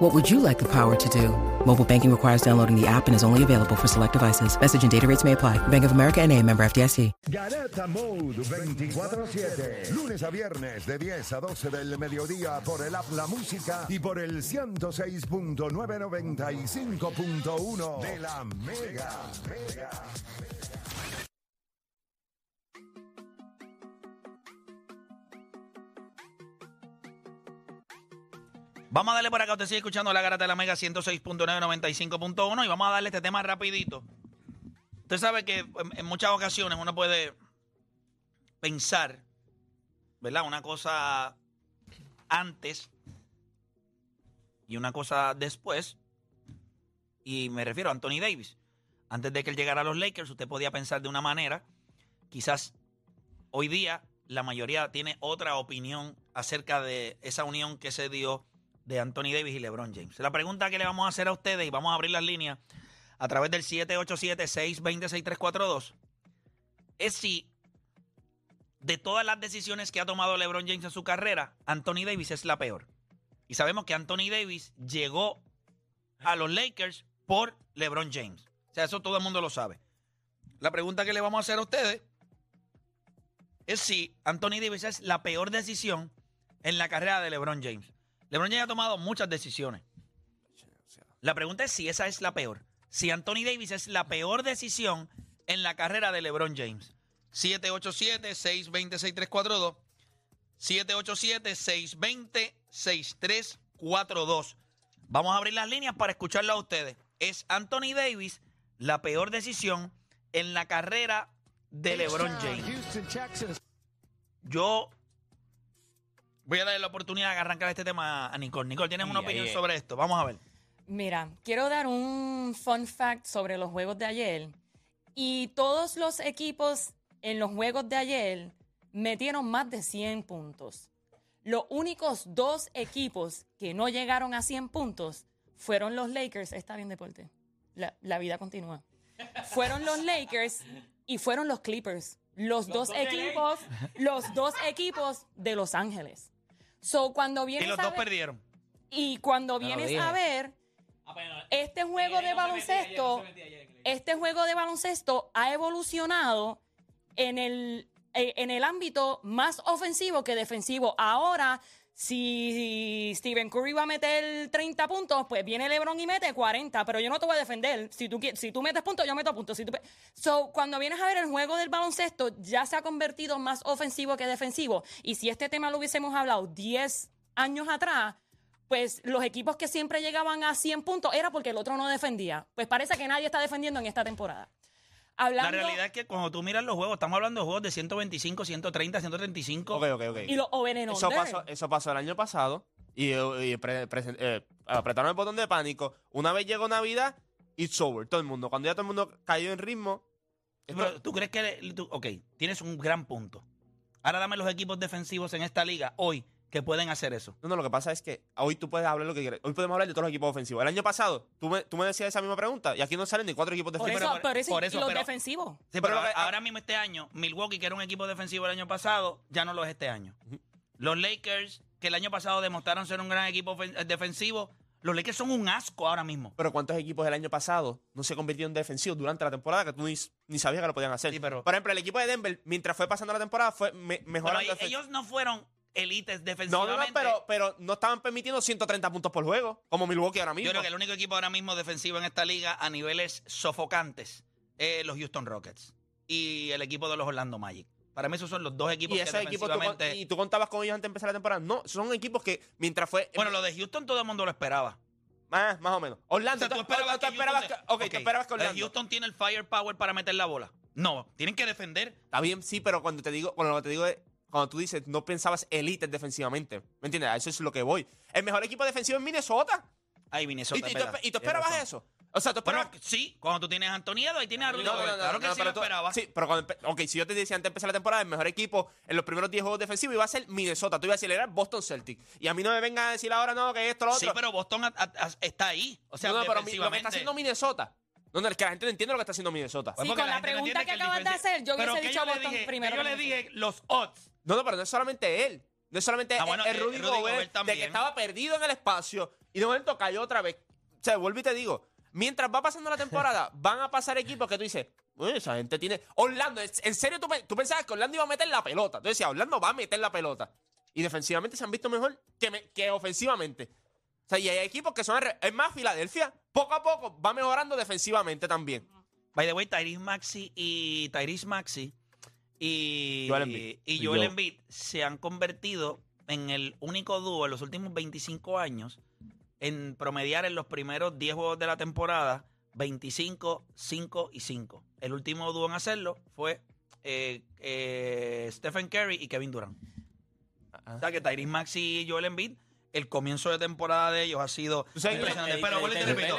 What would you like the power to do? Mobile banking requires downloading the app and is only available for select devices. Message and data rates may apply. Bank of America and a member FDIC. Garata Mode 24-7. Lunes a viernes de 10 a 12 del mediodía por el app La Música y por el 106.995.1 de la Mega. Mega. Vamos a darle por acá, usted sigue escuchando la garata de la Mega 106.995.1 y vamos a darle este tema rapidito. Usted sabe que en, en muchas ocasiones uno puede pensar, ¿verdad? Una cosa antes y una cosa después. Y me refiero a Anthony Davis. Antes de que él llegara a los Lakers, usted podía pensar de una manera. Quizás hoy día la mayoría tiene otra opinión acerca de esa unión que se dio de Anthony Davis y LeBron James. La pregunta que le vamos a hacer a ustedes, y vamos a abrir las líneas a través del 787-620-6342, es si de todas las decisiones que ha tomado LeBron James en su carrera, Anthony Davis es la peor. Y sabemos que Anthony Davis llegó a los Lakers por LeBron James. O sea, eso todo el mundo lo sabe. La pregunta que le vamos a hacer a ustedes es si Anthony Davis es la peor decisión en la carrera de LeBron James. LeBron James ha tomado muchas decisiones. La pregunta es si esa es la peor. Si Anthony Davis es la peor decisión en la carrera de LeBron James. 787-620-6342. 787-620-6342. Vamos a abrir las líneas para escucharlo a ustedes. ¿Es Anthony Davis la peor decisión en la carrera de LeBron James? Yo voy a darle la oportunidad de arrancar este tema a Nicole. Nicole, ¿tienes una opinión sobre esto? Vamos a ver. Mira, quiero dar un fun fact sobre los juegos de ayer. Y todos los equipos en los juegos de ayer metieron más de 100 puntos. Los únicos dos equipos que no llegaron a 100 puntos fueron los Lakers. Está bien, deporte. La, la vida continúa. Fueron los Lakers y fueron los Clippers. Los, dos, equipos, los dos equipos de Los Ángeles. So, cuando Y vienes los a dos ver- perdieron. y cuando vienes a ver este juego de baloncesto, este juego de baloncesto ha evolucionado en el, eh, en el ámbito más ofensivo que defensivo. Ahora, si Stephen Curry va a meter 30 puntos, pues viene LeBron y mete 40, pero yo no te voy a defender. Si tú, metes puntos, yo meto puntos. So, cuando vienes a ver el juego del baloncesto, ya se ha convertido más ofensivo que defensivo. Y si este tema lo hubiésemos hablado 10 años atrás, pues los equipos que siempre llegaban a 100 puntos era porque el otro no defendía. Pues parece que nadie está defendiendo en esta temporada. La realidad es que cuando tú miras los juegos, estamos hablando de juegos de 125, 130, 135. Ok, ok, ok. y los over and Eso pasó, eso pasó el año pasado y, y pre- pre- eh, apretaron el botón de pánico. Una vez llegó Navidad, it's over. Todo el mundo. Cuando ya todo el mundo cayó en ritmo. esto- Pero, ¿Tú crees que tú- ok, tienes un gran punto? Ahora dame los equipos defensivos en esta liga hoy que pueden hacer eso. no, no, lo que pasa es que hoy tú puedes hablar lo que quieras. Hoy podemos hablar de todos los equipos ofensivos. El año pasado, tú me, tú me decías esa misma pregunta y aquí no salen ni cuatro equipos por defensivos. eso, pero- por eso, por y los pero- defensivos. Sí, Pero pero lo que- ahora mismo este año, Milwaukee, que era un equipo defensivo el año pasado, ya no lo es este año. Los Lakers, que el año pasado demostraron ser un gran equipo eh, defensivo, los Lakers son un asco ahora mismo. Pero ¿cuántos equipos el año pasado no se convirtieron en defensivos durante la temporada que tú ni, ni sabías que lo podían hacer? Sí, pero- Por ejemplo, el equipo de Denver, mientras fue pasando la temporada, fue me- Pero mejorando. defen- ellos no fueron élites no, defensivamente. no, no, pero, pero no estaban permitiendo 130 puntos por juego, como Milwaukee ahora mismo. Yo creo que el único equipo ahora mismo defensivo en esta liga a niveles sofocantes es los Houston Rockets y el equipo de los Orlando Magic. Para mí esos son los dos equipos y que esos equipos, tú, defensivamente... y tú contabas con ellos antes de empezar la temporada. No, son equipos que mientras fue. Bueno, lo de Houston todo el mundo lo esperaba. más, más o menos. O Orlando, sea, tú esperabas tú que esperabas Houston... que- tú esperabas que Orlando. Houston tiene el firepower para meter la bola. No, tienen que defender. Está bien, sí, pero cuando te digo, cuando lo que te digo es, cuando tú dices, no pensabas élites defensivamente. ¿Me entiendes? A eso es lo que voy. El mejor equipo defensivo es Minnesota. Ay, Minnesota. ¿Y, y, tú, y esperabas eso? O sea, tú esperabas... Bueno, sí, cuando tú tienes a Anthony Edwards y tienes a Rudy No, no, Gobert. no, Claro no, que no, sí lo pero tú- esperaba. Sí, pero cuando, ok, si yo te decía antes de empezar la temporada, el mejor equipo en los primeros 10 juegos defensivos iba a ser Minnesota. Tú ibas a decir, era Boston Celtic. Y a mí no me vengan a decir ahora, no, que esto, lo otro. Sí, pero Boston a- a- a- está ahí. O sea, no, no, pero lo que defensivamente. está haciendo Minnesota. No, no, es que la gente no entiende lo que está haciendo Minnesota. Pues Sí, porque con la pregunta que el acabas de hacer, yo hubiese que dicho yo le Boston dije- primero que Yo que le dije los odds. No, no, pero no es solamente él. No es solamente Ah, bueno, es eh, Rudy, Rudy Gobert, Gobert de que estaba perdido en el espacio y de momento cayó otra vez. O sea, vuelvo y te digo, mientras va pasando la temporada, van a pasar equipos que tú dices, "Uy, esa gente tiene... Orlando, en serio tú, pe- tú pensabas que Orlando iba a meter la pelota. Tú decías, Orlando va a meter la pelota. Y defensivamente se han visto mejor que, me- que ofensivamente. O sea, y hay equipos que son... Es más, Filadelfia, poco a poco, va mejorando defensivamente también. By the way, Tyrese Maxi y Tyrese Maxi y Joel Embiid. y Y Joel Joe. Embiid se han convertido en el único dúo en los últimos 25 años en promediar en los primeros 10 juegos de la temporada 25, 5 y 5. El último dúo en hacerlo fue eh, eh, Stephen Curry y Kevin Durant. O sea que Tyrese Maxi y Joel Embiid, el comienzo de temporada de ellos ha sido impresionante. Le- Pero le- te repito,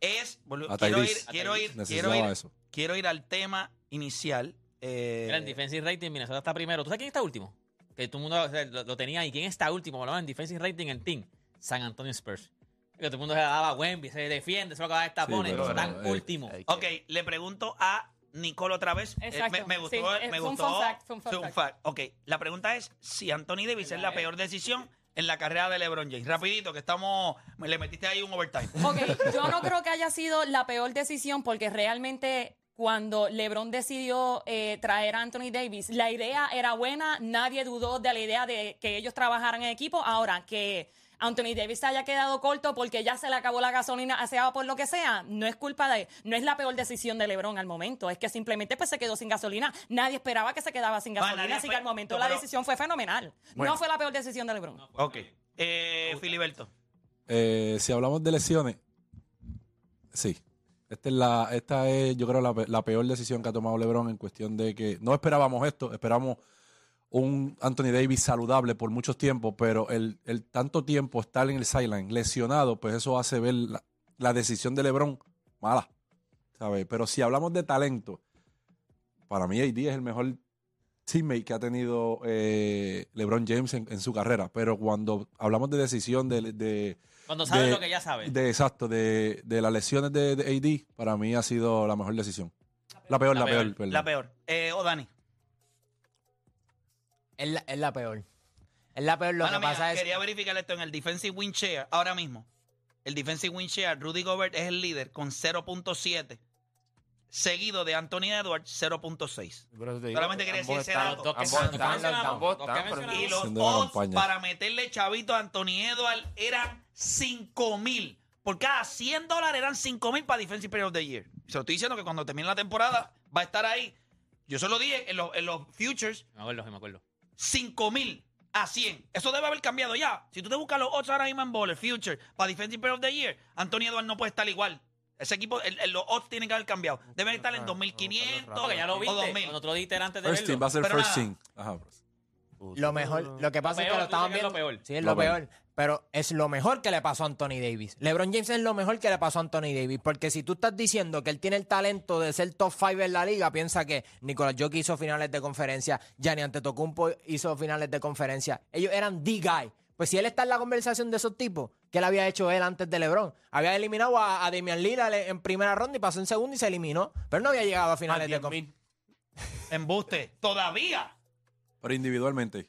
es, A quiero ir, quiero ir, quiero ir, quiero ir al tema inicial. Eh, Mira, en defensive rating, Minnesota está primero. ¿Tú sabes quién está último? Que todo el mundo o sea, lo, lo tenía ahí. ¿Quién está último? Bueno, en defensive rating en team. San Antonio Spurs. Que todo el mundo se daba a Wemby, se defiende, se lo acaba de tapones. pero, están eh, últimos. eh, ok, le pregunto a Nicole otra vez. Eh, Exacto, me, me gustó, sí, eh, me fue un gustó. fun fact, fue un fun un fact. fact. Ok, la pregunta es si Anthony Davis es la peor decisión en la carrera de LeBron James. Rapidito, que estamos, me le metiste ahí un overtime. Ok, yo no creo que haya sido la peor decisión porque realmente cuando LeBron decidió eh, traer a Anthony Davis, la idea era buena, nadie dudó de la idea de que ellos trabajaran en equipo. Ahora, que Anthony Davis se haya quedado corto porque ya se le acabó la gasolina, sea por lo que sea, no es culpa de, no es la peor decisión de LeBron al momento, es que simplemente pues se quedó sin gasolina. Nadie esperaba que se quedaba sin gasolina, nadie así que al momento no, la decisión fue fenomenal. Bueno. No fue la peor decisión de LeBron. Ok. Eh, Filiberto. Eh, si hablamos de lesiones, sí. Esta es, la, esta es yo creo, la, la peor decisión que ha tomado LeBron en cuestión de que no esperábamos esto, esperamos un Anthony Davis saludable por muchos tiempos, pero el, el tanto tiempo estar en el sideline lesionado, pues eso hace ver la, la decisión de LeBron mala, ¿sabes? Pero si hablamos de talento, para mí AD es el mejor teammate que ha tenido eh, LeBron James en, en su carrera, pero cuando hablamos de decisión de- de Cuando sabes de- lo que ya sabes. de, exacto, de, de las lesiones de, de AD, para mí ha sido la mejor decisión. La peor, la, La peor. peor. perdón. La peor. Eh, o Dani. Es la, es la peor. Es la peor. Lo Mala que mía, pasa es. quería verificar esto en el defensive win share ahora mismo. El defensive win share, Rudy Gobert es el líder con 0.7, seguido de Anthony Edwards 0.6. Solamente quería decir ese dato. Y los odds para meterle chavito a Anthony Edwards eran 5 mil. Por cada 100 dólares eran 5 mil para Defensive Player of the Year. Se lo estoy diciendo que cuando termine la temporada va a estar ahí. Yo se lo dije en los, en los futures, Me acuerdo, me acuerdo. 5 mil a 100. Eso debe haber cambiado ya. Si tú te buscas los odds ahora mismo en Ball, el Future, para Defensive Player of the Year, Anthony Edwards no puede estar igual. Ese equipo, el- el- los odds tienen que haber cambiado. Deben estar en 2500 Porque ya lo o viste. 2000. Cuando tú lo diste era antes de First team, va a ser Pero first nada. team. Ajá. Lo mejor, lo que pasa es peor, que lo estaban es viendo. lo peor. Sí, es Lo lo, peor. peor. Pero es lo mejor que le pasó a Anthony Davis. LeBron James es lo mejor que le pasó a Anthony Davis. Porque si tú estás diciendo que él tiene el talento de ser top 5 en la liga, piensa que Nicolás Jokic hizo finales de conferencia, Gianni Antetokounmpo hizo finales de conferencia. Ellos eran the guy. Pues si él está en la conversación de esos tipos, ¿qué le había hecho él antes de LeBron? Había eliminado a, a Damian Lillard en primera ronda y pasó en segunda y se eliminó. Pero no había llegado a finales de conferencia. Embuste. Todavía. Pero individualmente,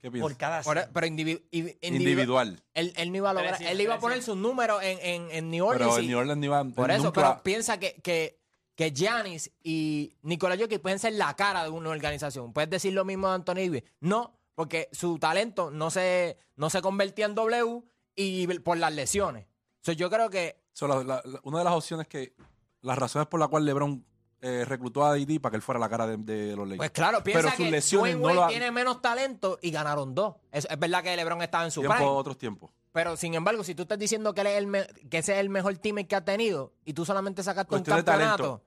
¿qué Por piensas? cada Por- 100. pero individu- individu- Individual. Él, él no iba a lograr, él iba a poner precio. sus números en, en, en New Orleans. Pero y- en New Orleans no iba por eso, nunca- pero piensa que, que, que Giannis y Nikola Jokic pueden ser la cara de una organización. ¿Puedes decir lo mismo de Anthony Davis? No, porque su talento no se, no se convertía en W y por las lesiones. So, yo creo que So, la- la- la- una de las opciones que, las razones por las cuales LeBron eh, reclutó a AD para que él fuera la cara de, de los Lakers. Pues claro, piensa Pero sus que lesiones Dwayne no Wade tiene menos talento y ganaron dos. Es, es verdad que LeBron estaba en su tiempo, prime. otros tiempos. Pero sin embargo, si tú estás diciendo que, él es el me- que ese es el mejor team que ha tenido y tú solamente sacaste Cuestión un talento. campeonato,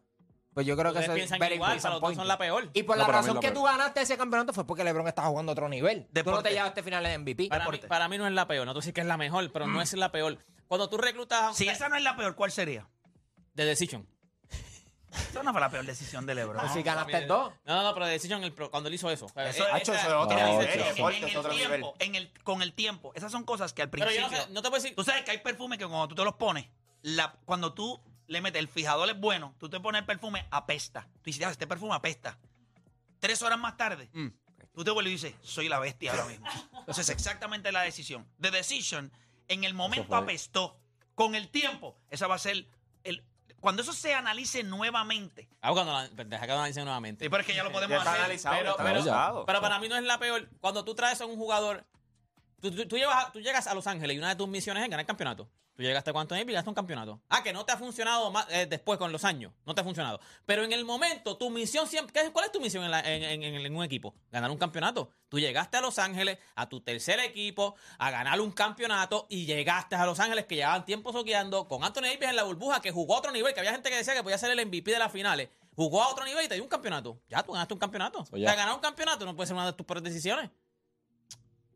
pues yo creo que Ustedes eso es piensan very igual, para los dos son la peor. Y por No, la para mí razón la que peor. tú ganaste ese campeonato fue porque LeBron estaba jugando a otro nivel. Tú no Deporte. te llevaste finales de MVP. Para mí, Deporte. para mí no es la peor. No te decir que es la mejor, pero no es la peor. cuando tú reclutas Si esa no es la peor, ¿cuál sería? de Decision. Esa no fue la peor decisión de LeBron. Si ganaste dos. No, no, no, pero de Decision el pro- cuando él hizo eso. O sea, Eso- eh, eso es otro No, nivel, es en, es el otro nivel. tiempo, en el, con el tiempo, esas son cosas que al Pero principio. yo no, sé, no te puedo decir. Tú sabes que hay perfumes que cuando tú te los pones, la, cuando tú le metes el fijador es bueno, tú te pones el perfume, apesta. Tú dices, "Ya, este perfume apesta. Tres horas más tarde, Mm. tú te vuelves y dices, soy la bestia ahora mismo. Entonces, exactamente la decisión. The decision, en el momento fue. apestó. Con el tiempo, esa va a ser el. Cuando eso se analice nuevamente, Ah, cuando la, deja que lo analicen nuevamente. sí, pero es que ya lo Ya podemos está hacer. analizado, pero- está pero- analizado. Pero para mí no es la peor. Cuando tú traes a un jugador, tú, tú- tú llevas tú llegas a Los Ángeles y una de tus misiones es ganar el campeonato. Tú llegaste cuánto tiempo y ganaste un campeonato. Ah, que no te ha funcionado más, eh, después con los años. No te ha funcionado. Pero en el momento, tu misión siempre. ¿qué es- ¿Cuál es tu misión en, la- en- en- en- en un equipo? Ganar un campeonato. Tú llegaste a Los Ángeles, a tu tercer equipo, a ganar un campeonato y llegaste a Los Ángeles que llevaban tiempo soqueando con Anthony Davis en la burbuja que jugó a otro nivel, que había gente que decía que podía ser el MVP de las finales. Jugó a otro nivel y te dio un campeonato. Ya, tú ganaste un campeonato. Ya. O sea, ganar un campeonato no puede ser una de tus peores decisiones.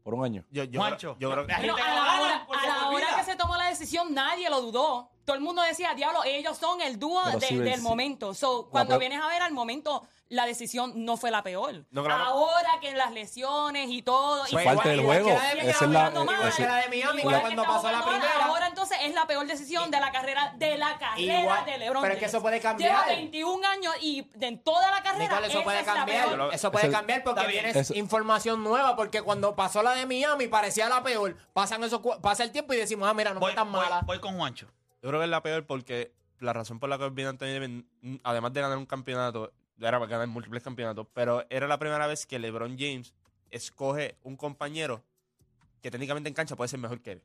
Por un año. Yo, yo, Juancho. yo creo que. Pero a la hora, a la hora que se tomó la decisión, nadie lo dudó. Todo el mundo decía, diablo, ellos son el dúo Pero de- sí, del sí. momento. So, cuando vienes a ver al momento, la decisión no fue la peor. No, claro. Ahora que en las lesiones y todo. y Fue igual- parte del juego. de Esa es la- de Miami, cuando pasó la primera. Ahora entonces es la peor decisión de la carrera de la carrera Igual, de LeBron. pero es que eso puede cambiar. Lleva 21 años y de en toda la carrera Nicole, eso puede cambiar. peor. Eso puede cambiar porque Eso- información nueva. Porque cuando pasó la de Miami parecía la peor. Pasan esos, cu- pasa el tiempo y decimos, ah, mira, no voy, fue tan voy- mala. voy con Juancho. Yo creo que es la peor porque la razón por la que viene Anthony Davis, además de ganar un campeonato, era para ganar múltiples campeonatos, pero era la primera vez que LeBron James escoge un compañero que técnicamente en cancha puede ser mejor que él.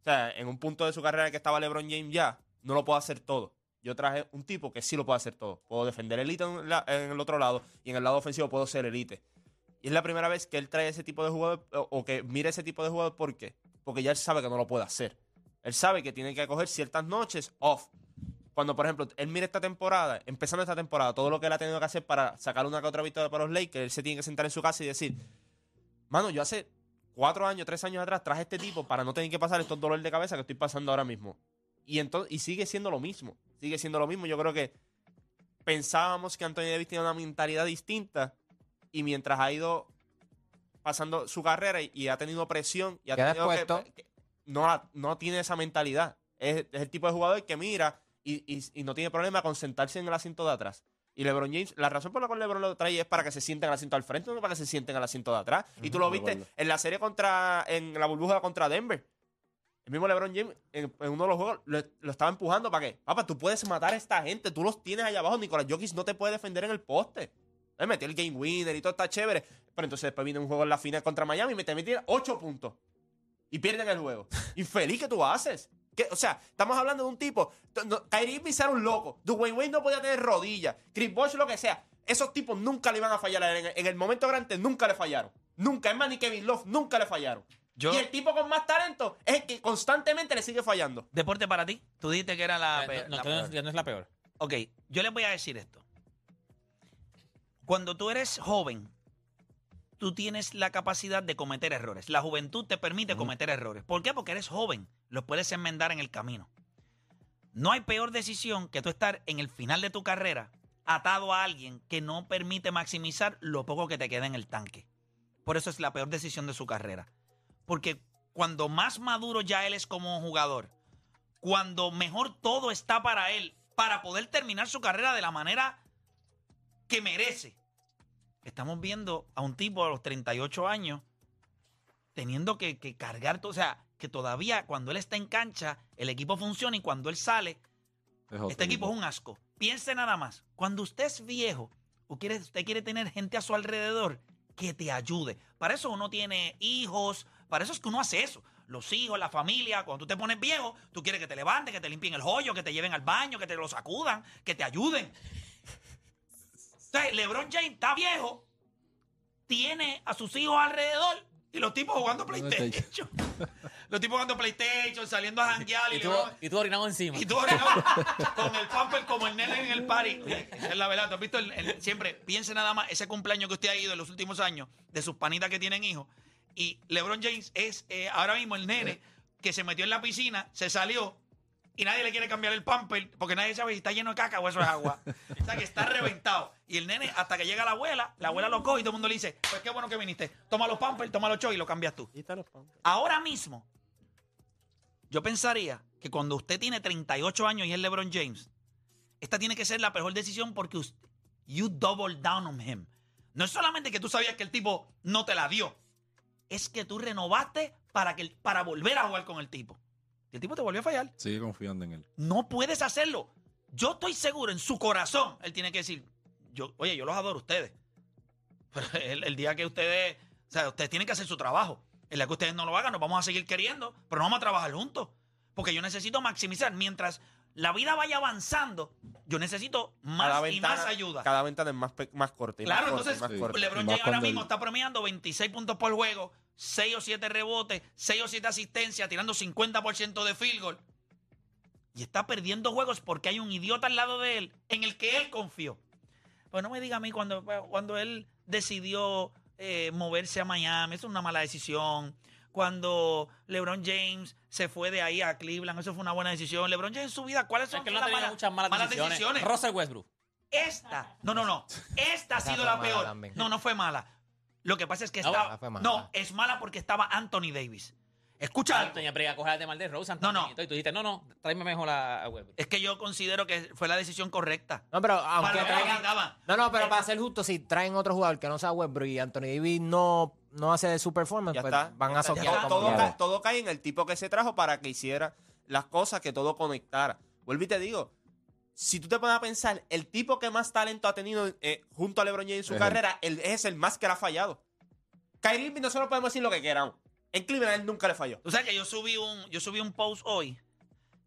O sea, en un punto de su carrera que estaba LeBron James ya, no lo puedo hacer todo. Yo traje un tipo que sí lo puede hacer todo. Puedo defender elite en, en el otro lado y en el lado ofensivo puedo ser elite. Y es la primera vez que él trae ese tipo de jugador o, o que mire ese tipo de jugador. ¿Por qué? Porque ya él sabe que no lo puede hacer. Él sabe que tiene que coger ciertas noches off. Cuando, por ejemplo, él mira esta temporada, empezando esta temporada, todo lo que él ha tenido que hacer para sacar una que otra victoria para los Lakers, él se tiene que sentar en su casa y decir, mano, yo hace cuatro años, tres años atrás traje este tipo para no tener que pasar estos dolores de cabeza que estoy pasando ahora mismo. Y, entonces, y sigue siendo lo mismo. Sigue siendo lo mismo. Yo creo que pensábamos que Anthony Davis tenía una mentalidad distinta y mientras ha ido pasando su carrera y, y ha tenido presión y ha tenido que- no, no tiene esa mentalidad. Es, es el tipo de jugador que mira y, y- y no tiene problema con sentarse en el asiento de atrás. Y LeBron James, la razón por la cual LeBron lo trae es para que se sienten en el asiento al frente, no para que se sienten en el asiento de atrás. y tú lo viste en la serie contra, en la burbuja contra Denver. El mismo LeBron James en, en uno de los juegos lo, lo estaba empujando para que, papá, tú puedes matar a esta gente, tú los tienes allá abajo, Nicolás Jokic no te puede defender en el poste. Él metió el game winner y todo está chévere. Pero entonces después viene un juego en la final contra Miami y me te metieron 8 puntos. Y pierden el juego. Infeliz que tú haces. ¿Qué? O sea, estamos hablando de un tipo. No, Kyrie Irving era un loco. Dwayne Wade no podía tener rodillas. Chris Bosh, lo que sea. Esos tipos nunca le iban a fallar. En el, en el momento grande nunca le fallaron. Nunca. Es más, ni Kevin Love nunca le fallaron. Yo- Y el tipo con más talento es el que constantemente le sigue fallando. Deporte para ti. Tú dijiste que era la, Eh, no, la peor. no es la peor. Ok, yo les voy a decir esto. Cuando tú eres joven, tú tienes la capacidad de cometer errores. La juventud te permite cometer errores. ¿Por qué? Porque eres joven. Los puedes enmendar en el camino. No hay peor decisión que tú estar en el final de tu carrera atado a alguien que no permite maximizar lo poco que te queda en el tanque. Por eso es la peor decisión de su carrera. Porque cuando más maduro ya él es como jugador, cuando mejor todo está para él, para poder terminar su carrera de la manera que merece. Estamos viendo a un tipo a los 38 años teniendo que, que cargar todo, o sea, que todavía cuando él está en cancha, el equipo funciona y cuando él sale, Es este equipo es un asco. Piense nada más, cuando usted es viejo, o quiere, usted quiere tener gente a su alrededor que te ayude. Para eso uno tiene hijos, para eso es que uno hace eso. Los hijos, la familia, cuando tú te pones viejo, tú quieres que te levanten, que te limpien el joyo, que te lleven al baño, que te lo sacudan, que te ayuden. O sea, LeBron James está viejo, tiene a sus hijos alrededor y los tipos jugando PlayStation. los tipos jugando PlayStation, saliendo a janguear y, Y tú, LeBron- y tú orinado encima. y tú orinado con el pamper como el nene en el party. Esa es la verdad. ¿Tú has visto? el- el- siempre piense nada más ese cumpleaños que usted ha ido en los últimos años de sus panitas que tienen hijos. Y LeBron James es eh, ahora mismo el nene que se metió en la piscina, se salió y nadie le quiere cambiar el pamper porque nadie sabe si está lleno de caca o eso es agua. o sea, que está reventado. Y el nene, hasta que llega la abuela, la abuela lo coge y todo el mundo le dice, pues qué bueno que viniste. Toma los pampers, toma los choy y lo cambias tú. Ahora mismo, yo pensaría que cuando usted tiene 38 años y es LeBron James, esta tiene que ser la mejor decisión porque usted, you double down on him. No es solamente que tú sabías que el tipo no te la dio, es que tú renovaste para, que, para volver a jugar con el tipo. Y el tipo te volvió a fallar. Sigue confiando en él. No puedes hacerlo. Yo estoy seguro en su corazón, él tiene que decir, yo, oye, yo los adoro a ustedes. Pero el, el día que ustedes, o sea, ustedes tienen que hacer su trabajo. El día que ustedes no lo hagan, nos vamos a seguir queriendo, pero no vamos a trabajar juntos. Porque yo necesito maximizar. Mientras la vida vaya avanzando, yo necesito más y más ayuda. Cada ventana es más, más corta. y Claro, más corta y entonces más corta. LeBron James ahora mismo el- está premiando 26 puntos por juego, 6 o 7 rebotes, 6 o 7 asistencias, tirando 50% de field goal. Y está perdiendo juegos porque hay un idiota al lado de él en el que él confió. Pues no me diga a mí cuando, cuando él decidió eh, moverse a Miami, eso es una mala decisión. Cuando LeBron James se fue de ahí a Cleveland, eso fue una buena decisión. LeBron James en su vida, ¿cuáles son Es que no las malas- muchas malas, malas decisiones. decisiones? Russell Westbrook. Esta, no, no, no. Esta ha sido la peor. también. No, no fue mala. Lo que pasa es que Ah, estaba. bueno, fue mala. No, es mala porque estaba Anthony Davis. Escucha, algo. De mal de Rose. No, no. Y tú dijiste, no, no, tráeme mejor a, a Westbrook. es que yo considero que fue la decisión correcta. No, pero aunque Para lo que traigan- necesitaban. No, no, pero para ser justo, si traen otro jugador que no sea Westbrook y Anthony Davis no, no hace de su performance, Ya pues está. van a Ya soquear todo, como todo quiera. cae, todo cae en el tipo que se trajo para que hiciera las cosas, que todo conectara. Vuelvo y te digo, si tú te pones a pensar, el tipo que más talento ha tenido eh, junto a LeBron James en su carrera él es el más que le ha fallado. Kyrie Irving nosotros podemos decir lo que queramos. En Cleveland él nunca le falló. Tú sabes que yo subí un, yo subí un post hoy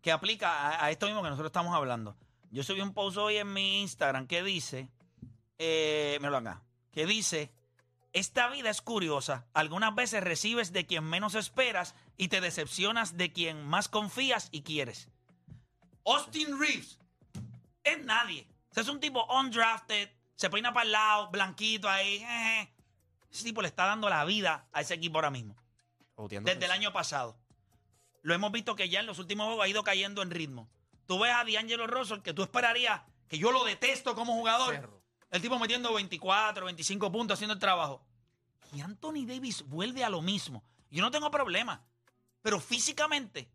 que aplica a, a esto mismo que nosotros estamos hablando. Yo subí un post hoy en mi Instagram que dice, eh, míralo acá, que dice, esta vida es curiosa. Algunas veces recibes de quien menos esperas y te decepcionas de quien más confías y quieres. Austin Reeves es nadie. O sea, es un tipo undrafted, se peina para el lado, blanquito ahí. Ese tipo le está dando la vida a ese equipo ahora mismo desde el año pasado. Lo hemos visto que ya en los últimos juegos ha ido cayendo en ritmo. Tú ves a D'Angelo Russell, que tú esperarías, que yo lo detesto como jugador. El tipo metiendo 24, 25 puntos haciendo el trabajo. Y Anthony Davis vuelve a lo mismo. Yo no tengo problema. Pero físicamente,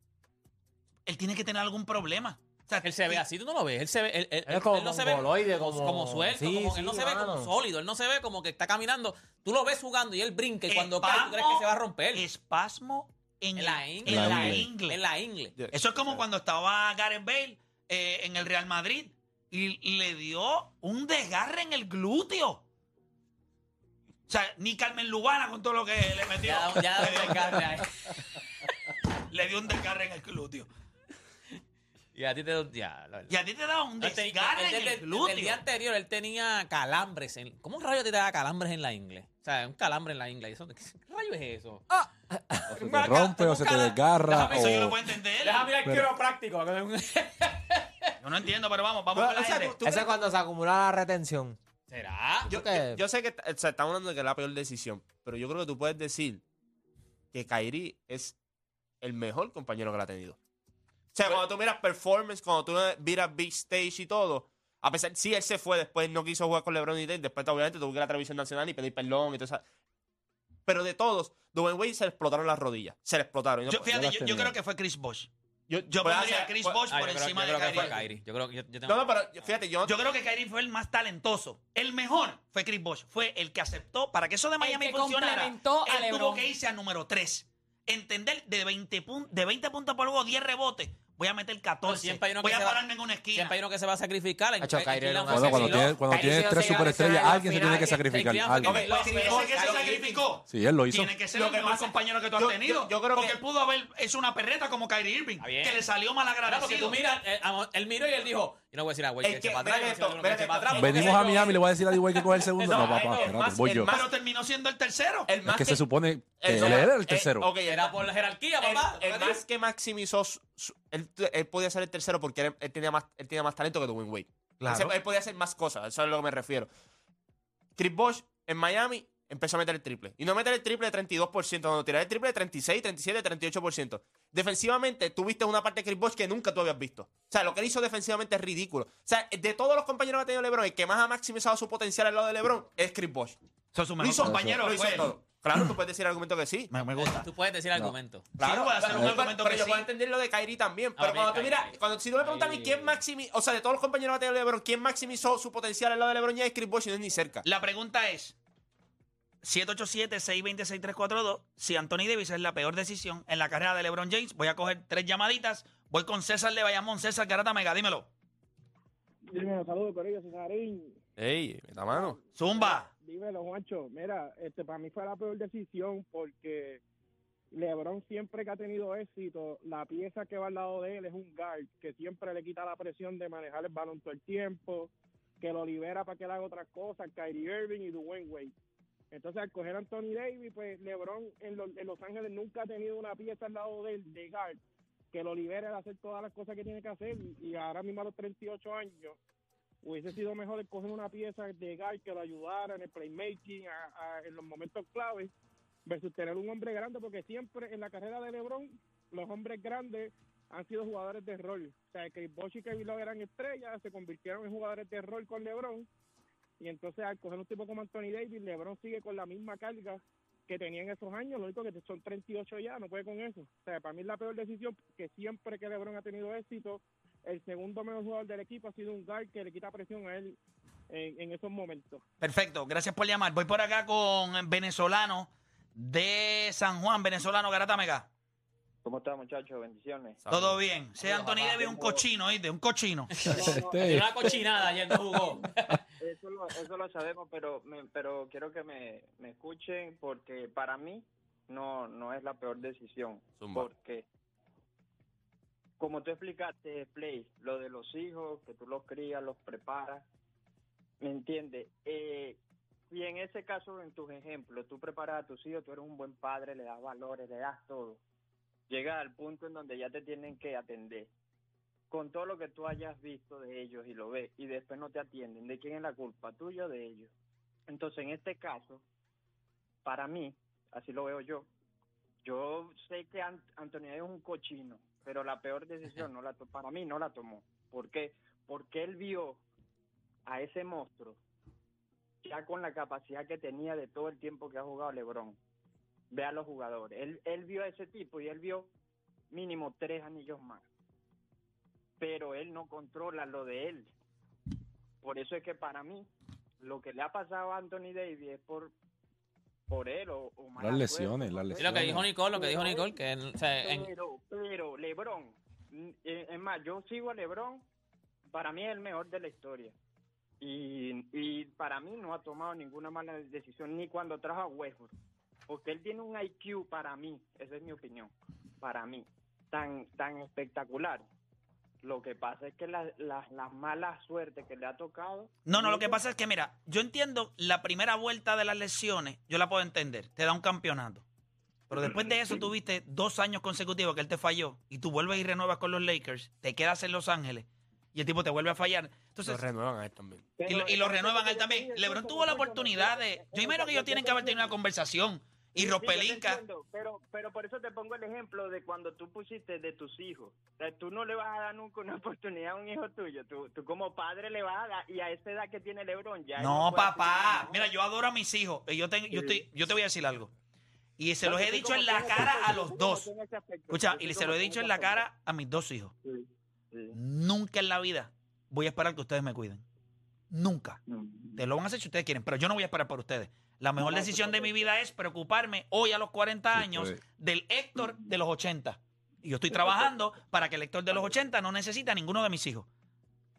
él tiene que tener algún problema. O sea, Él se ve así, tú no lo ves. Él se ve. Él, él- como él no se ve como, suelto. Sí, como- él no sí, se ve mano. como sólido. Él no se ve como que está caminando. Tú lo ves jugando y él brinca. Y cuando espasmo- cae, tú crees que se va a romper. Espasmo en, la ingle. en la ingle. ingle. En la ingle. Eso es como cuando estaba Gareth Bale eh, en el Real Madrid y, le dio un desgarre en el glúteo. O sea, ni Carmen Lubana con todo lo que le metió. Ya, ya le, dio, un desgarre ahí. le dio un desgarre en el glúteo. Y a ti te. Ya, la verdad. Y a ti te da un desgarre él en desde- el glúteo. desde el día anterior él tenía calambres. En, ¿Cómo rayo te da calambres en la ingle? O sea, un calambre en la ingle. Eso, ¿Qué rayo es eso? O se te rompe o se te desgarra. Eso yo lo O... puedo entender. Déjame ir al Pero- quiropráctico. Yo no entiendo, pero vamos, vamos o tú- tú Ese crees- es cuando se acumula la retención. ¿Será? Yo, que- yo- yo sé que o sea, estamos hablando de que es la peor decisión, pero yo creo que tú puedes decir que Kyrie es el mejor compañero que la ha tenido. O sea, cuando tú miras performance, cuando tú miras big stage y todo, a pesar, sí, él se fue, después no quiso jugar con LeBron y Dave, después obviamente tuvo que ir a la televisión nacional y pedir perdón y todo eso. Pero de todos, Dwayne Wade se le explotaron las rodillas, se le explotaron. No- Yo, fíjate, yo, creo que fue Chris Bosh. yo, Yo puede pondría hacer- a Chris puede- Bosh Ah, por yo creo, encima de creo que fue Kyrie. Kyrie. Yo creo que yo, yo tengo- No, no, pero fíjate, yo, Yo creo que Kyrie fue el más talentoso. El mejor fue Chris Bosh. Fue el que aceptó, para que eso de Miami que funcionara, él tuvo que irse al número 3. Entender de 20, pun- de 20 puntos por juego, 10 rebotes. Voy a meter 14. siempre hay uno Voy a se va- pararme en una esquina. Siempre hay uno que se va a sacrificar. En, fue Bueno, cuando asesino. tienes, cuando tres superestrellas, la alguien se tiene que final, sacrificar. Alguien. ese que se sacrificó. Sí, él lo hizo. Tiene que ser Lo el que mejor pasa- compañero que tú has tenido. yo- creo porque que- él pudo haber hecho una perreta como Kyrie Irving. Que le salió mal Claro, porque tú agradecido. miras, eh, él miró y él dijo, yo no voy a decir a güey que para atrás, no para atrás. Venimos a Miami y le voy a decir a D-Way que coge el segundo. No, No, papá, espérate, más- voy el yo. más- Pero terminó siendo el tercero. el Es más que se supone que el- él era el tercero. ok, Era más- por la jerarquía, papá. el más que maximizó él, él podía ser el tercero porque él, él tenía más él tenía más talento que Dwayne Wade. Claro. Él, podía hacer más cosas, eso es a lo que me refiero. Chris Bosh en Miami empezó a meter el triple. Y no meter el triple de 32%, no, tirar el triple de 36, 37, 38%. Defensivamente, tuviste una parte de Chris Bosh que nunca tú habías visto. O sea, lo que él hizo defensivamente es ridículo. O sea, de todos los compañeros que ha tenido LeBron, el que más ha maximizado su potencial al lado de LeBron es Chris Bosh. Eso es su Lo mejor hizo, compañero. lo hizo fue él. todo. Claro, tú puedes decir el argumento que sí. Me, me gusta. Tú puedes decir argumento. Claro, puede hacer un pero- argumento pero que yo sí. puedo entender lo de Kyrie también. Pero cuando tú miras, cuando si tú me preguntas a mí quién maximizó, o sea, de todos los compañeros de LeBron, quién maximizó su potencial al lado de LeBron ya es Chris Bosh y no es ni cerca. La pregunta es: 787-626-342. Si Anthony Davis es la peor decisión en la carrera de LeBron James, voy a coger tres llamaditas. Voy con César de Bayamón. César Garata Mega, dímelo. Dímelo, saludos, Corillo, Cesarín. Ey, meta mano. Zumba. Dímelo, Juancho. Mira, este, para mí fue la peor decisión porque LeBron siempre que ha tenido éxito, la pieza que va al lado de él es un guard que siempre le quita la presión de manejar el balón todo el tiempo, que lo libera para que haga otras cosas, Kyrie Irving y Dwayne Wade. Entonces, al coger a Anthony Davis, pues LeBron en, los- en Los Ángeles nunca ha tenido una pieza al lado de él, de guard, que lo libere de hacer todas las cosas que tiene que hacer. Y ahora mismo a los 38 años, hubiese sido mejor escoger una pieza de guard que lo ayudara en el playmaking, en los momentos claves, versus tener un hombre grande, porque siempre en la carrera de LeBron, los hombres grandes han sido jugadores de rol. O sea, que Bosch y Kevin Love eran estrellas, se convirtieron en jugadores de rol con LeBron. Y entonces al coger un tipo como Anthony Davis, LeBron sigue con la misma carga que tenía en esos años, lo único que son 38 ya, no puede con eso. O sea, para mí es la peor decisión, que siempre que LeBron ha tenido éxito, el segundo mejor jugador del equipo ha sido un guard que le quita presión a él en, en esos momentos. Perfecto, gracias por llamar. Voy por acá con venezolano de San Juan, venezolano Garata Mega. ¿Cómo está, muchachos? Bendiciones. Todo bien. Sea Anthony Davis un cochino, ¿oíste? Un cochino. Tiene una cochinada ayer no jugó. Eso lo, eso lo sabemos, pero me- pero quiero que me, me escuchen porque para mí no no es la peor decisión. Zumba. Porque, como tú explicaste, Play, lo de los hijos, que tú los crías, los preparas, ¿me entiendes? Eh, y en ese caso, en tus ejemplos, tú preparas a tus hijos, tú eres un buen padre, le das valores, le das todo. Llega al punto en donde ya te tienen que atender. Con todo lo que tú hayas visto de ellos y lo ves, y después no te atienden, ¿de quién es la culpa? ¿Tuya o de ellos? Entonces, en este caso, para mí, así lo veo yo, yo sé que Ant- Antonio es un cochino, pero la peor decisión no la para mí no la tomó. ¿Por qué? Porque él vio a ese monstruo ya con la capacidad que tenía de todo el tiempo que ha jugado LeBron. Ve a los jugadores. Él, él vio a ese tipo y él vio mínimo tres anillos más. Pero él no controla lo de él. Por eso es que para mí, lo que le ha pasado a Anthony Davis es por, por él o, o Las lesiones, las. Sí, lo que dijo Nicole, lo que dijo Nicole, que o sea, en- Pero, pero LeBron, eh, es más, yo sigo a LeBron, para mí es el mejor de la historia. Y, y para mí no ha tomado ninguna mala decisión, ni cuando trajo a Westbrook. Porque él tiene un IQ para mí, esa es mi opinión, para mí, tan, tan espectacular. Lo que pasa es que la, la, la mala suerte que le ha tocado... No, no, lo que pasa es que, mira, yo entiendo la primera vuelta de las lesiones, yo la puedo entender, te da un campeonato. Pero después de eso tuviste dos años consecutivos que él te falló y tú vuelves y renuevas con los Lakers, te quedas en Los Ángeles y el tipo te vuelve a fallar. Entonces, Lo renuevan a él también. y, lo- y lo renuevan a él también. LeBron tuvo la oportunidad de... Yo imagino que ellos tienen que haber tenido una conversación. Y Sí, te entiendo, pero, pero por eso te pongo el ejemplo de cuando tú pusiste de tus hijos. O sea, tú no le vas a dar nunca una oportunidad a un hijo tuyo. Tú, tú como padre le vas a dar, y a esa edad que tiene LeBron ya. No, papá. Mira, yo adoro a mis hijos. Y Yo, tengo, yo, estoy, yo te voy a decir algo. Y se No, los he dicho en la cara a los dos. Escucha, y se cómo lo he dicho en la cara a mis dos hijos. Sí, sí. Nunca en la vida voy a esperar que ustedes me cuiden. Nunca. Te lo van a hacer si ustedes quieren, pero yo no voy a esperar por ustedes. La mejor No, no, decisión de mi vida es preocuparme hoy a los 40 Sí, años puede. del Héctor de los 80. Y yo estoy trabajando para que el Héctor de los 80 no necesite a ninguno de mis hijos.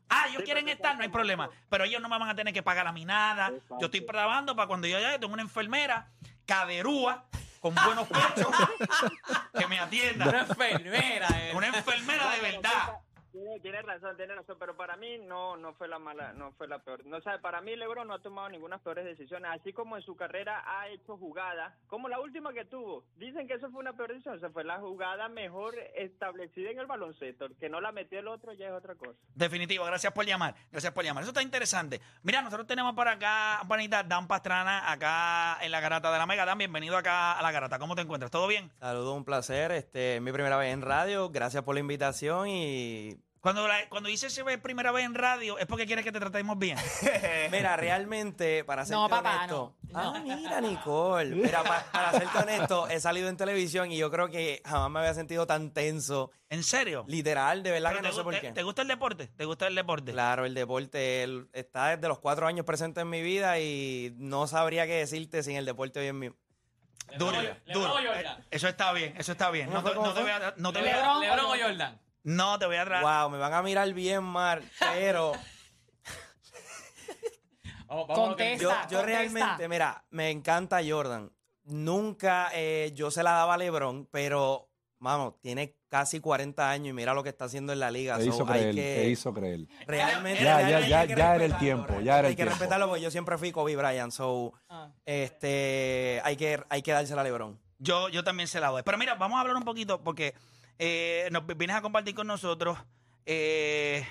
Ah, ellos Sí, quieren estar, no hay problema. Pero ellos no me van a tener que pagar a mí nada. Yo estoy trabajando para cuando yo ya tengo una enfermera, caderúa, con buenos pechos, que me atienda. una enfermera. eh. Una enfermera de verdad. Tiene, tiene razón, tiene razón, pero para mí no no fue la mala, no fue la peor. No sabe, para mí LeBron no ha tomado ninguna peores decisiones, así como en su carrera ha hecho jugadas, como la última que tuvo. Dicen que eso fue una peor decisión, o fue la jugada mejor establecida en el baloncesto, que no la metió el otro ya es otra cosa. Definitivo, gracias por llamar. Gracias por llamar. Eso está interesante. Mira, nosotros tenemos por acá, Panita, Dan Pastrana, acá en la garata de la Mega. Dan, bienvenido acá a la garata. ¿Cómo te encuentras? ¿Todo bien? Saludos, un placer. Este, es mi primera vez en radio. Gracias por la invitación y Cuando, la- cuando dices se ve primera vez en radio, es porque quieres que te tratemos bien. Mira, realmente, para ser No, papá, honesto. no. Ah, mira, Nicole. Mira, pa- para serte honesto, he salido en televisión y yo creo que jamás me había sentido tan tenso. ¿En serio? Literal, de verdad Pero que no sé por qué. te- gusta el deporte? ¿Te gusta el deporte? Claro, el deporte él está desde los cuatro años presente en mi vida y no sabría qué decirte sin el deporte hoy en mi. Duro, LeBron- duro. LeBron o Jordan. Eh, Eso está bien, eso está bien. No, te- no te voy a, no te voy a- LeBron, LeBron o Jordan. No te voy a tra- Wow, me van a mirar bien mal, pero Vamos, vamos que- Contesta. yo, yo contesta. realmente, mira, me encanta Jordan. Nunca eh, yo se la daba a LeBron, pero, vamos, tiene casi 40 años y mira lo que está haciendo en la liga. Te so, hizo hay creer, que- te hizo creer. Realmente, Ya, realmente ya, hay ya, que ya era el tiempo, ya era Hay el que tiempo. respetarlo porque yo siempre fui Kobe Bryant, so, Ah. este, hay que, hay que dársela a LeBron. Yo, yo también se la doy. Pero mira, vamos a hablar un poquito porque eh, nos vienes a compartir con nosotros, eh,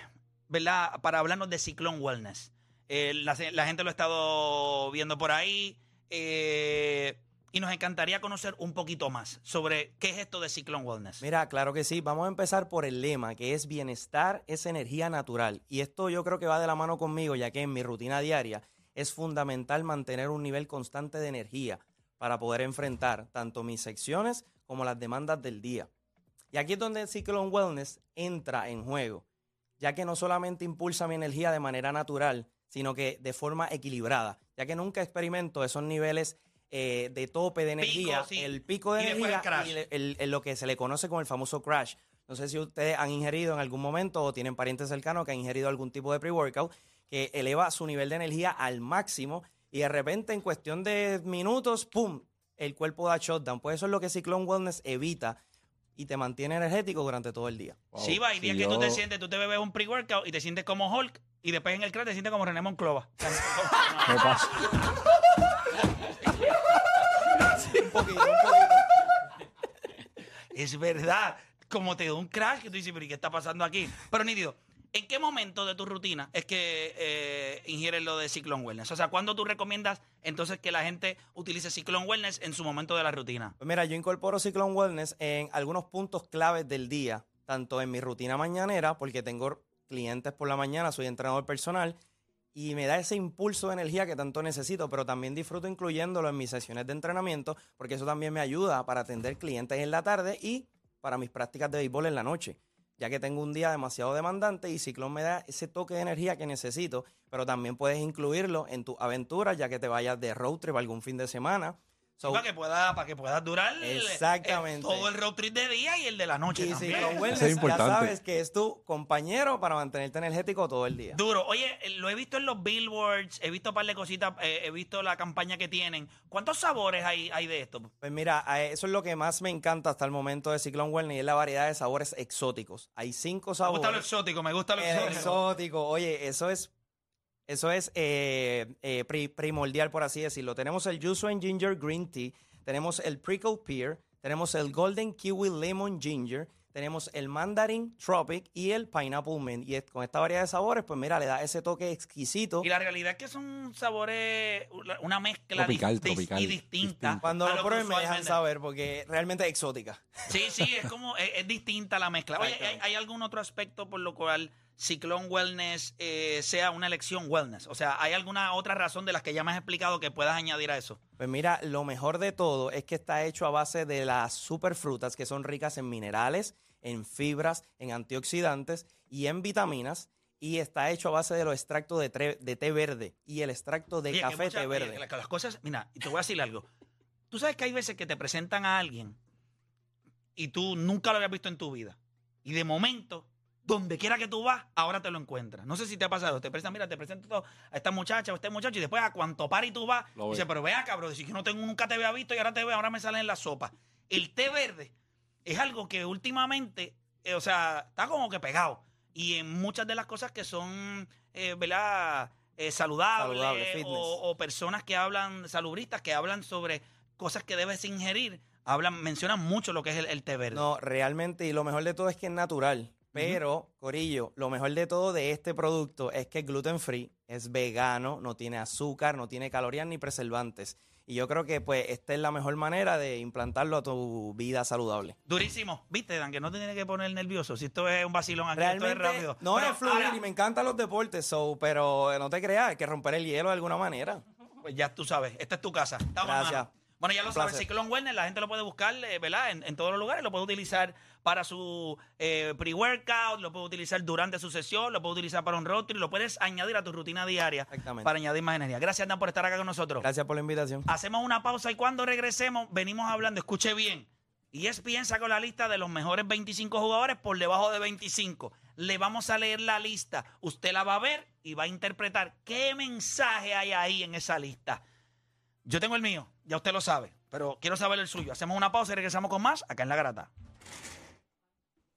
¿verdad? Para hablarnos de Ciclón Wellness. Eh, la, la gente lo ha estado viendo por ahí eh, y nos encantaría conocer un poquito más sobre qué es esto de Ciclón Wellness. Mira, claro que sí. Vamos a empezar por el lema, que es bienestar es energía natural. Y esto yo creo que va de la mano conmigo, ya que en mi rutina diaria es fundamental mantener un nivel constante de energía para poder enfrentar tanto mis secciones como las demandas del día. Y aquí es donde el Cyclone Wellness entra en juego, ya que no solamente impulsa mi energía de manera natural, sino que de forma equilibrada, ya que nunca experimento esos niveles eh, de tope de energía, sí. el pico de Y el energía y el- el- el- lo que se le conoce como el famoso crash. No sé si ustedes han ingerido en algún momento o tienen parientes cercanos que han ingerido algún tipo de pre-workout que eleva su nivel de energía al máximo y de repente en cuestión de minutos, ¡pum!, el cuerpo da shutdown. Pues eso es lo que Cyclone Wellness evita y te mantiene energético durante todo el día. Wow, sí, va, hay días si que tú te sientes, tú te bebes un pre-workout y te sientes como Hulk y después en el crash te sientes como René Monclova. ¿Qué pasa? Es verdad. Como te da un crash que tú dices, pero ¿y qué está pasando aquí? Pero nítido, ¿en qué momento de tu rutina es que eh, ingieres lo de Cyclone Wellness? O sea, ¿cuándo tú recomiendas entonces que la gente utilice Cyclone Wellness en su momento de la rutina? Pues mira, yo incorporo Cyclone Wellness en algunos puntos claves del día, tanto en mi rutina mañanera, porque tengo clientes por la mañana, soy entrenador personal, y me da ese impulso de energía que tanto necesito, pero también disfruto incluyéndolo en mis sesiones de entrenamiento, porque eso también me ayuda para atender clientes en la tarde y para mis prácticas de béisbol en la noche, ya que tengo un día demasiado demandante y Ciclón me da ese toque de energía que necesito, pero también puedes incluirlo en tus aventuras, ya que te vayas de road trip algún fin de semana. So, para, que pueda, para que puedas durar el- Exactamente. el- todo el road trip de día y el de la noche y también. Cyclone Wellness, es ya sabes que es tu compañero para mantenerte energético todo el día. Duro. Oye, eh, lo he visto en los billboards, he visto un par de cositas, eh, he visto la campaña que tienen. ¿Cuántos sabores hay, hay de esto? Pues mira, eso es lo que más me encanta hasta el momento de Cyclone Wellness y es la variedad de sabores exóticos. Hay cinco Me sabores. gusta lo exótico, me gusta lo El exótico. exótico. Oye, eso es, eso es eh, eh, pri- primordial, por así decirlo. Tenemos el Yuzu and Ginger Green Tea, tenemos el Prickle Pear, tenemos el Golden Kiwi Lemon Ginger, tenemos el Mandarin Tropic y el Pineapple Mint. Y es- con esta variedad de sabores, pues mira, le da ese toque exquisito. Y la realidad es que son sabores, una mezcla Tropical, dis- tropical, y distinta. distinta. Cuando lo prueben me dejan saber porque realmente es exótica. Sí, sí, es como, es, es distinta la mezcla. Oye, ¿hay, hay algún otro aspecto por lo cual Ciclón Wellness eh, sea una elección wellness? O sea, ¿hay alguna otra razón de las que ya me has explicado que puedas añadir a eso? Pues mira, lo mejor de todo es que está hecho a base de las superfrutas que son ricas en minerales, en fibras, en antioxidantes y en vitaminas. Y está hecho a base de los extractos de, tre- de té verde y el extracto de Oye, café té oye, verde. que las cosas, mira, y te voy a decir algo. Tú sabes que hay veces que te presentan a alguien y tú nunca lo habías visto en tu vida. Y de momento, donde quiera que tú vas, ahora te lo encuentras. No sé si te ha pasado. Te presentan, mira, te presento a esta muchacha o a este muchacho y después a cuanto par y tú vas, Lo dice, pero vea, cabrón, si yo no tengo, nunca te había visto y ahora te veo, ahora me sale en la sopa. El té verde es algo que últimamente, eh, o sea, está como que pegado. y en muchas de las cosas que son, eh, ¿verdad? Eh, saludables Saludable, o, o personas que hablan, salubristas, que hablan sobre cosas que debes ingerir, hablan, mencionan mucho lo que es el, el té verde. No, realmente, y lo mejor de todo es que es natural. Pero, Corillo, lo mejor de todo de este producto es que es gluten free, es vegano, no tiene azúcar, no tiene calorías ni preservantes. Y yo creo que pues esta es la mejor manera de implantarlo a tu vida saludable. Durísimo. ¿Viste, Dan? Que no te tienes que poner nervioso. Si esto es un vacilón aquí, esto es Realmente, rápido. no Pero es fluir ahora, y me encantan los deportes, so, pero no te creas, hay que romper el hielo de alguna manera. Pues ya tú sabes, esta es tu casa. Estamos, Gracias. Bueno, ya lo sabes. Ciclón Wellness, la gente lo puede buscar, eh, ¿verdad? En, en todos los lugares, lo puede utilizar para su eh, pre-workout, lo puede utilizar durante su sesión, lo puede utilizar para un road trip, lo puedes añadir a tu rutina diaria Exactamente. para añadir más energía. Gracias, Dan, por estar acá con nosotros. Gracias por la invitación. Hacemos una pausa y cuando regresemos venimos hablando, escuche bien. Y es piensa con la lista de los mejores 25 jugadores por debajo de 25. Le vamos a leer la lista. Usted la va a ver y va a interpretar qué mensaje hay ahí en esa lista. Yo tengo el mío, ya usted lo sabe, pero quiero saber el suyo. Hacemos una pausa y regresamos con más acá en La Grata.